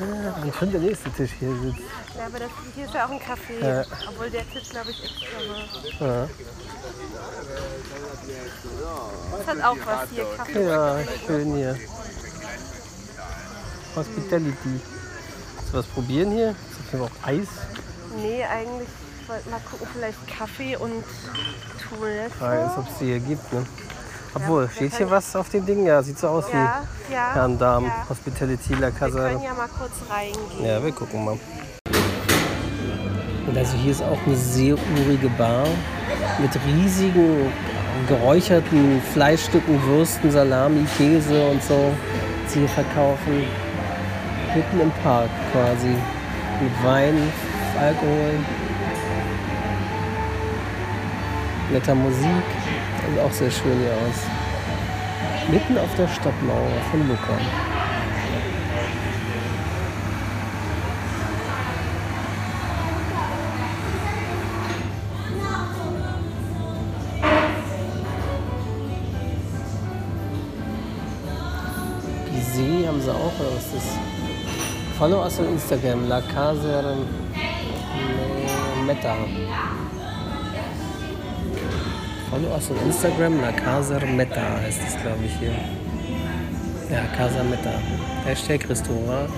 Ah, Und schon der nächste Tisch hier sitzt. Ja, aber das, hier ist ja auch ein Café. Ja. Obwohl der Tisch, glaube ich, extra war. Ja. Das hat auch was hier, Kaffee. ja, schön hier. Hospitality. Willst du was probieren hier? Ist hier auch Eis? Nee, eigentlich wollte mal gucken, vielleicht Kaffee und Frage ist, Toilette. ob es die hier gibt. Ne? Obwohl, wir steht hier was auf dem Ding? Ja, sieht so aus Ja, wie ja. Herrn Damen. Ja. Hospitality La Wir Casa. können ja mal kurz reingehen. Ja, wir gucken mal. Und also hier ist auch eine sehr urige Bar mit riesigen geräucherten Fleischstücken, Würsten, Salami, Käse und so, die sie hier verkaufen. Mitten im Park quasi. Mit Wein, Alkohol, netter Musik. Sieht auch sehr schön hier aus. Mitten auf der Stadtmauer von Lucca. Pisé haben sie auch, oder was ist das? Follow us on Instagram, La Casa Meta. Follow us on Instagram, La Casa Meta heißt das, glaube ich, hier. Ja, Casa Meta. Hashtag Restaurant,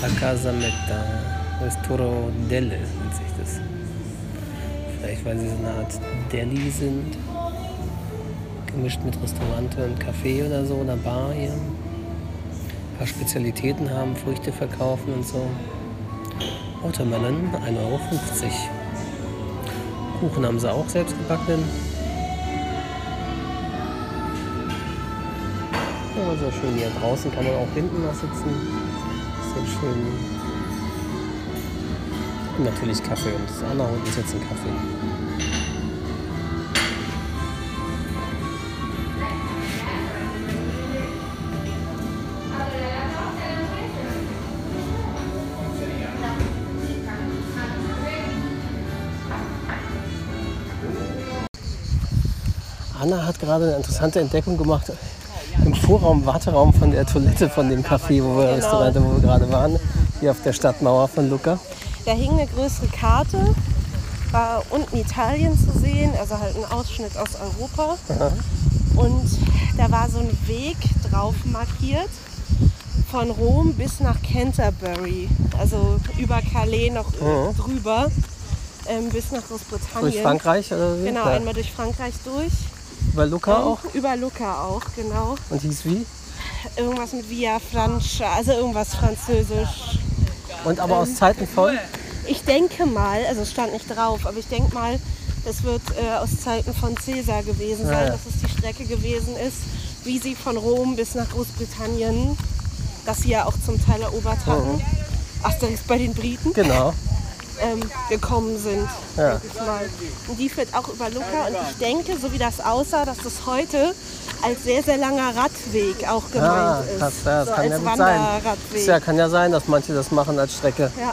La Casa Meta. Restoro Delle nennt sich das. Vielleicht weil sie so eine Art Deli sind. Gemischt mit Restaurant und Café oder so oder Bar hier. Ein paar Spezialitäten haben, Früchte verkaufen und so. Watermelon, 1,50 Euro. Kuchen haben sie auch selbst gebacken. Ja, sehr schön hier. Draußen kann man auch hinten noch sitzen. Sehr schön. Und natürlich Kaffee. Und das andere unten ist jetzt ein Kaffee. Anna hat gerade eine interessante Entdeckung gemacht Vorraum, Warteraum von der Toilette von dem Café, wo wir, Restaurant, wo wir gerade waren, hier auf der Stadtmauer von Lucca. Da hing eine größere Karte, war unten Italien zu sehen, also halt ein Ausschnitt aus Europa. Und da war so ein Weg drauf markiert von Rom bis nach Canterbury, also über Calais noch Mhm. drüber ähm, bis nach Großbritannien. Durch Frankreich oder wie? Genau, Ja. einmal durch Frankreich durch. Über Lucca Ähm, auch. Über Lucca auch, genau. Und hieß wie? Irgendwas mit Via Francia, also irgendwas Französisch. Und aber aus Zeiten von? Ich denke mal, also es stand nicht drauf, aber ich denke mal, das wird äh, aus Zeiten von Cäsar gewesen sein, Ja, ja. dass es die Strecke gewesen ist, wie sie von Rom bis nach Großbritannien, das sie ja auch zum Teil erobert hatten, Asterix bei den Briten, Genau. Ähm, gekommen sind. Ja. Und die führt auch über Lucca und ich denke, so wie das aussah, dass das heute als sehr, sehr langer Radweg auch gemeint Ah, ist. krass, ja, das so kann als ja gut sein. Ist ja, kann ja sein, dass manche das machen als Strecke. Ja.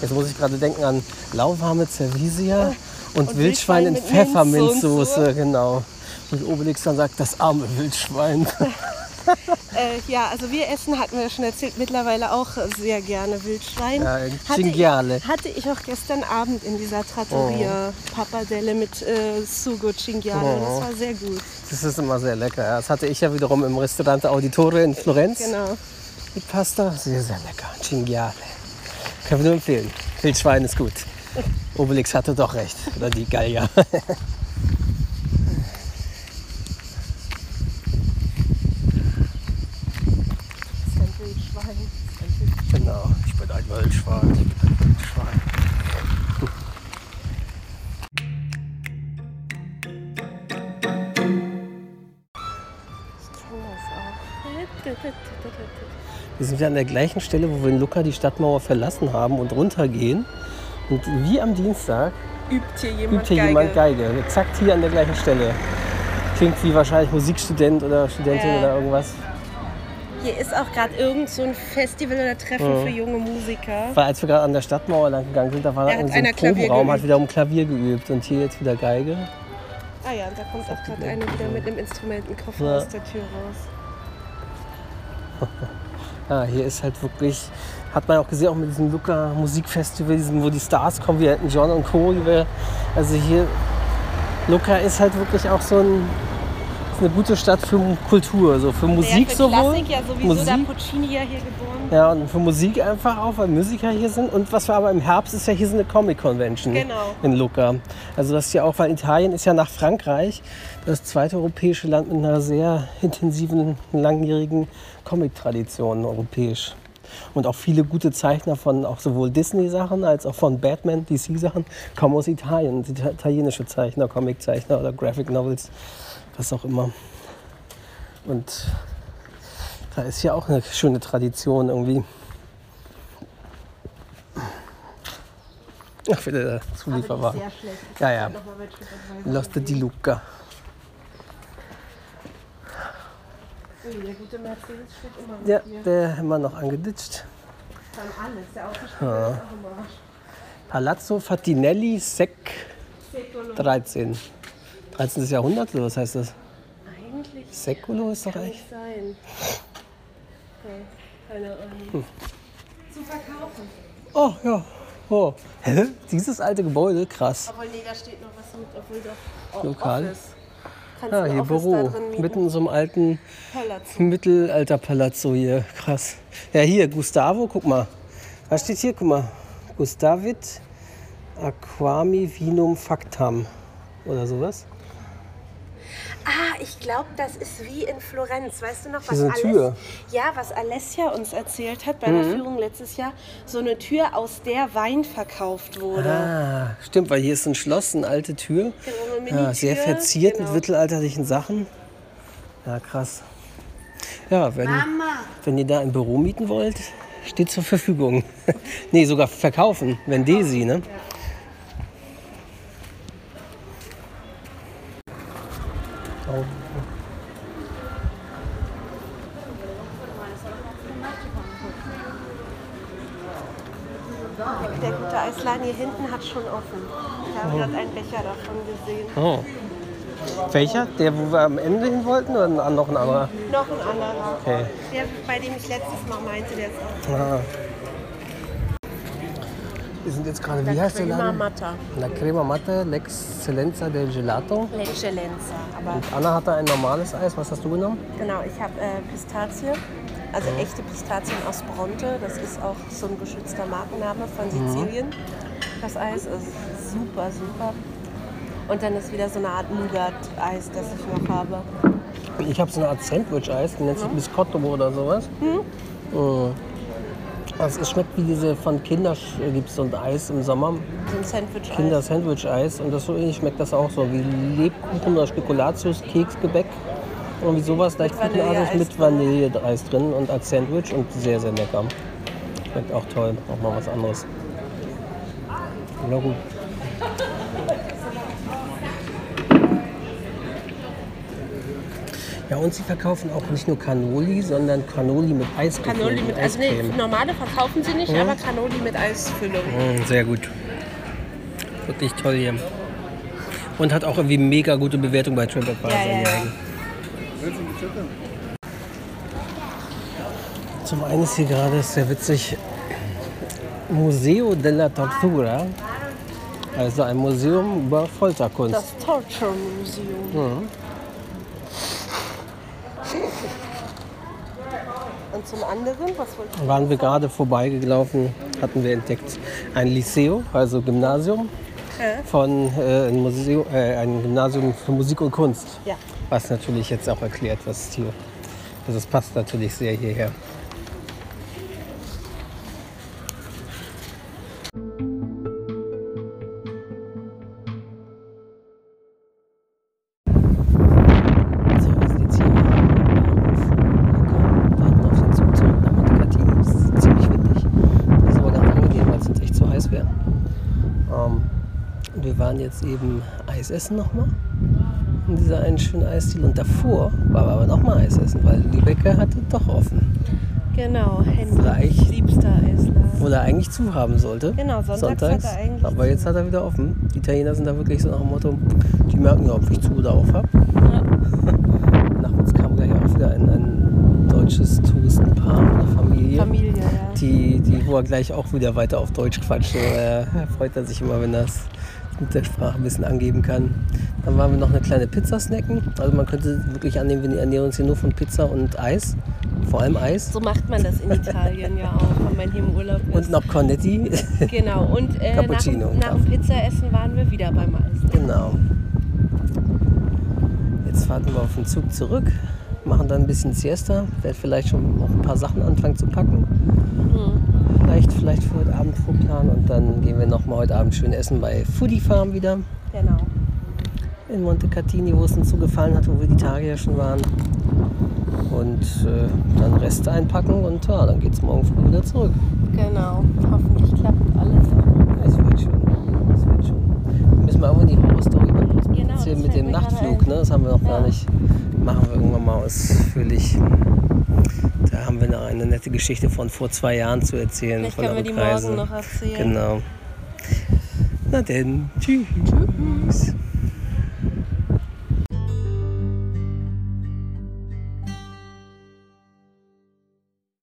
Jetzt muss ich gerade denken an lauwarme Cervisia und, Und Wildschwein in Wildschwein mit Pfefferminzsoße, Minzsoße. genau. Und Obelix dann sagt, das arme Wildschwein. Äh, ja, also wir essen, hatten wir schon erzählt, mittlerweile auch sehr gerne Wildschwein. Ja, hatte, Cinghiale. ich, hatte ich auch gestern Abend in dieser Trattoria Pappardelle mit äh, Sugo Cinghiale. Oh. Das war sehr gut. Das ist immer sehr lecker. Ja. Das hatte ich ja wiederum im Restaurant Auditore in Florenz. Genau. Die Pasta, sehr, sehr lecker. Cinghiale. Können wir nur empfehlen. Wildschwein ist gut. Obelix hatte doch recht. Oder die Gallier. Das ist ein Wildschwein. genau. Ich bin ein Wildschwein. Ich bin ein Wildschwein. Ich kenne das auch. Wir sind ja an der gleichen Stelle, wo wir in Lucca die Stadtmauer verlassen haben und runtergehen. Und wie am Dienstag Übt hier jemand übt hier Geige? jemand Geige. Exakt hier an der gleichen Stelle. Klingt wie wahrscheinlich Musikstudent oder Studentin Ja. oder irgendwas. Hier ist auch gerade irgend so ein Festival oder Treffen für junge Musiker. Weil als wir gerade an der Stadtmauer lang gegangen sind, da war Da so ein Probenraum, hat geübt. wiederum Klavier geübt und hier jetzt wieder Geige. Ah ja, und da kommt auch gerade einer wieder mit einem Instrumentenkoffer Ja. aus der Tür raus. Ja, hier ist halt wirklich, hat man auch gesehen, auch mit diesem Lucca Musikfestival, diesem, wo die Stars kommen, wie Elton John und Co. Also hier, Lucca ist halt wirklich auch so ein, eine gute Stadt für Kultur, so für Musik ja, für sowohl. Klassik ja sowieso, da Musik, Puccini ja hier geboren. ja, und für Musik einfach auch, weil Musiker hier sind. Und was wir aber im Herbst ist ja hier so eine Comic Convention Genau. in Lucca. Also das ist ja auch, weil Italien ist ja nach Frankreich das zweite europäische Land mit einer sehr intensiven, langjährigen Comic-Tradition europäisch. Und auch viele gute Zeichner von auch sowohl Disney-Sachen als auch von Batman, DC-Sachen kommen aus Italien. Ita- Italienische Zeichner, Comic-Zeichner oder Graphic Novels, was auch immer. Und da ist ja auch eine schöne Tradition irgendwie. Ach, wieder der Zulieferwagen. Ja, ja. TripAdvisor. Loste di Luca. Der gute Mercedes steht immer noch Ja, hier. der immer noch angeditscht. Dann alles. Der Autospieler ist auch immer Palazzo Fatinelli Sec Secolo. 13. 13. Jahrhundert, oder was heißt das? Eigentlich Seculo ist doch kann echt. sein. Ja, keine Ahnung. Zu verkaufen. Oh, ja. Oh. Hä? Dieses alte Gebäude? Krass. Obwohl, nee, da steht noch was mit, obwohl doch oh, Lokal. Office. Kannst Ah, hier Office Büro. Da drin mieten? Mitten in so einem alten Palazzo. Mittelalter-Palazzo hier. Krass. Ja, hier, Gustavo, guck mal. Was steht hier? Guck mal. Gustavit Aquami Vinum Factam oder sowas. Ah, ich glaube, das ist wie in Florenz. Weißt du noch, was Diese Tür. Ja, was Alessia uns erzählt hat bei der Führung letztes Jahr. So eine Tür, aus der Wein verkauft wurde. Ah, stimmt, weil hier ist ein Schloss, eine alte Tür. Genau, Ja, sehr verziert mit Genau. mittelalterlichen Sachen. Ja, krass. Ja, wenn, wenn ihr da ein Büro mieten wollt, steht zur Verfügung. nee, sogar verkaufen, wenn Desi, ne? Oh. Der gute Eisladen hier hinten hat schon offen. Ich habe gerade einen Becher davon gesehen. oh. Welcher? Der, wo wir am Ende hin wollten oder noch ein anderer? Noch ein anderer. Okay. Der, bei dem ich letztes Mal meinte, der ist auch Ah. Wir sind jetzt gerade, wie der heißt der Crema Laden? Matta. La Crema Matte, L'Eccellenza del Gelato. L'Eccellenza. Aber Und Anna hatte ein normales Eis. Was hast du genommen? genau, ich habe äh, Pistazie. Also echte Pistazien aus Bronte. Das ist auch so ein geschützter Markenname von Sizilien. Das Eis ist super, super. Und dann ist wieder so eine Art Nougat-Eis, das ich noch habe. Ich habe so eine Art Sandwich-Eis, die nennt sich Biscotto oder sowas. Mhm. Es schmeckt wie diese von Kinder gibt es so ein Eis im Sommer, So ein Sandwich-Eis. Kinder Sandwich-Eis und das so ähnlich schmeckt das auch so wie Lebkuchen oder Spekulatius, Keksgebäck. Irgendwie sowas leicht kuchenartig mit Vanilleeis drin und als Sandwich und sehr, sehr lecker. Schmeckt auch toll, auch mal was anderes. Na gut. Ja, und sie verkaufen auch nicht nur Cannoli, sondern Cannoli mit Eiscreme. Cannoli mit, also nee, normale verkaufen sie nicht, aber Cannoli mit Eisfüllung. Mm, Sehr gut. Wirklich toll hier. Und hat auch irgendwie mega gute Bewertung bei TripAdvisor. Ja, ja, ja. Zum einen ist hier gerade, ist sehr witzig, Museo della Tortura. Also ein Museum über Folterkunst. Das Torture Museum. Und zum anderen, was wollte ich waren wir gerade vorbeigelaufen, hatten wir entdeckt ein Liceo, also Gymnasium, von äh, ein, Museum, äh, ein Gymnasium für Musik und Kunst. Ja. Was natürlich jetzt auch erklärt, was hier. Also es passt natürlich sehr hierher. Jetzt eben Eis essen nochmal. In dieser einen schönen Eisdiele. Und davor war aber nochmal Eis essen, weil Lübecker hatte doch offen. Genau, Henry. Vielleicht- Liebster Eisladen. Wo er eigentlich zu haben sollte. Genau, sonntags hat er eigentlich Aber jetzt hat er wieder offen. Die Italiener sind da wirklich so nach dem Motto, die merken ja, ob ich zu oder auf habe. Nach uns kam gleich auch wieder ein, ein deutsches Touristenpaar, eine Familie. Familie, ja. Die, die, wo er gleich auch wieder weiter auf Deutsch quatscht. Äh, freut er sich immer, wenn das mit der Sprache ein bisschen angeben kann. Dann waren wir noch eine kleine Pizza snacken. Also man könnte wirklich annehmen, wir ernähren uns hier nur von Pizza und Eis. Vor allem Eis. So macht man das in Italien ja auch, wenn man hier im Urlaub ist. Und noch Cornetti. Genau, und äh, nach, Cappuccino. dem- nach dem Pizzaessen waren wir wieder beim Eis. Genau. Jetzt warten wir auf den Zug zurück, machen dann ein bisschen Siesta, werde vielleicht schon noch ein paar Sachen anfangen zu packen. Vielleicht, vielleicht für heute Abend vorplanen und dann gehen wir noch mal heute Abend schön essen bei Foodie Farm wieder Genau. in Montecatini, wo es uns so gefallen hat, wo wir die Tage ja schon waren. Und äh, dann Reste einpacken und ja, dann geht es morgen früh wieder zurück. Genau. Hoffentlich klappt alles. Es wird schon. Es wird schon. Wir müssen mal irgendwann die Horror-Story mal kurz Genau, erzählen das mit dem Nachtflug. Ne? Das haben wir noch gar Ja. nicht. Machen wir irgendwann mal ausführlich. Da haben wir noch eine nette Geschichte von vor zwei Jahren zu erzählen. Vielleicht von können wir die morgen noch erzählen. Genau. Na denn, tschüss.